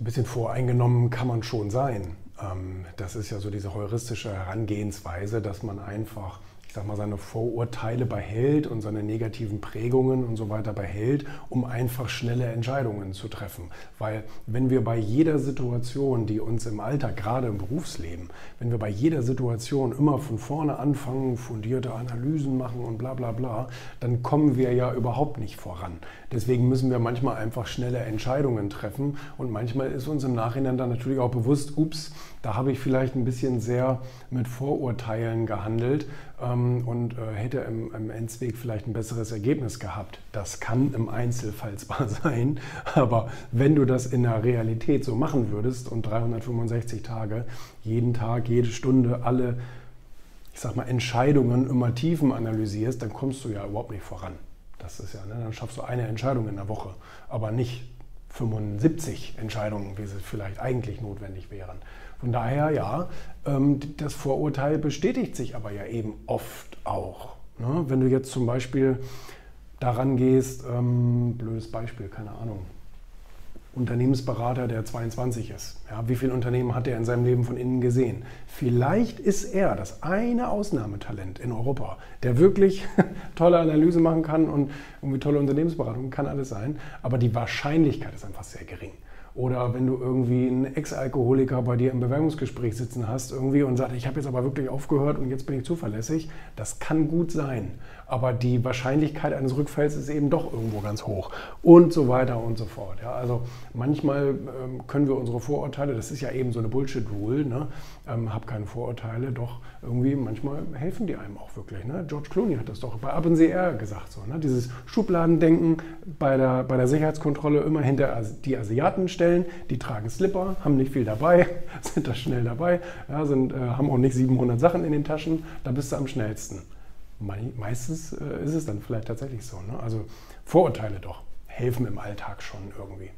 So ein bisschen voreingenommen kann man schon sein. Ähm, das ist ja so diese heuristische Herangehensweise, dass man einfach ich sag mal, seine Vorurteile behält und seine negativen Prägungen und so weiter behält, um einfach schnelle Entscheidungen zu treffen. Weil wenn wir bei jeder Situation, die uns im Alltag, gerade im Berufsleben, wenn wir bei jeder Situation immer von vorne anfangen, fundierte Analysen machen und bla bla bla, dann kommen wir ja überhaupt nicht voran. Deswegen müssen wir manchmal einfach schnelle Entscheidungen treffen und manchmal ist uns im Nachhinein dann natürlich auch bewusst, ups, da habe ich vielleicht ein bisschen sehr mit Vorurteilen gehandelt ähm, und äh, hätte im, im, Endzweg vielleicht ein besseres Ergebnis gehabt. Das kann im Einzelfall zwar sein, aber wenn du das in der Realität so machen würdest und 365 Tage, jeden Tag, jede Stunde, alle, ich sag mal, Entscheidungen immer Tiefen analysierst, dann kommst du ja überhaupt nicht voran. Das ist ja, ne, dann schaffst du eine Entscheidung in der Woche, aber nicht 75 Entscheidungen, wie sie vielleicht eigentlich notwendig wären. Von daher, ja, ähm, das Vorurteil bestätigt sich aber ja eben oft auch. Ne? Wenn du jetzt zum Beispiel daran gehst, ähm, blödes Beispiel, keine Ahnung, Unternehmensberater, der 22 ist. Ja, wie viele Unternehmen hat er in seinem Leben von innen gesehen? Vielleicht ist er das eine Ausnahmetalent in Europa, der wirklich tolle Analyse machen kann und irgendwie tolle Unternehmensberatung kann alles sein, aber die Wahrscheinlichkeit ist einfach sehr gering. Oder wenn du irgendwie einen Ex-Alkoholiker bei dir im Bewerbungsgespräch sitzen hast irgendwie und sagst, ich habe jetzt aber wirklich aufgehört und jetzt bin ich zuverlässig, das kann gut sein. Aber die Wahrscheinlichkeit eines Rückfalls ist eben doch irgendwo ganz hoch. Und so weiter und so fort. Ja, also manchmal ähm, können wir unsere Vorurteile, das ist ja eben so eine Bullshit-Rule, ne? ähm, hab keine Vorurteile, doch irgendwie manchmal helfen die einem auch wirklich. Ne? George Clooney hat das doch bei Up Air gesagt. So, ne? Dieses Schubladendenken bei der, bei der Sicherheitskontrolle immer hinter die Asiaten stellen, die tragen Slipper, haben nicht viel dabei, sind da schnell dabei, ja, sind, äh, haben auch nicht 700 Sachen in den Taschen, da bist du am schnellsten meistens äh, ist es dann vielleicht tatsächlich so. Ne? Also Vorurteile doch helfen im Alltag schon irgendwie.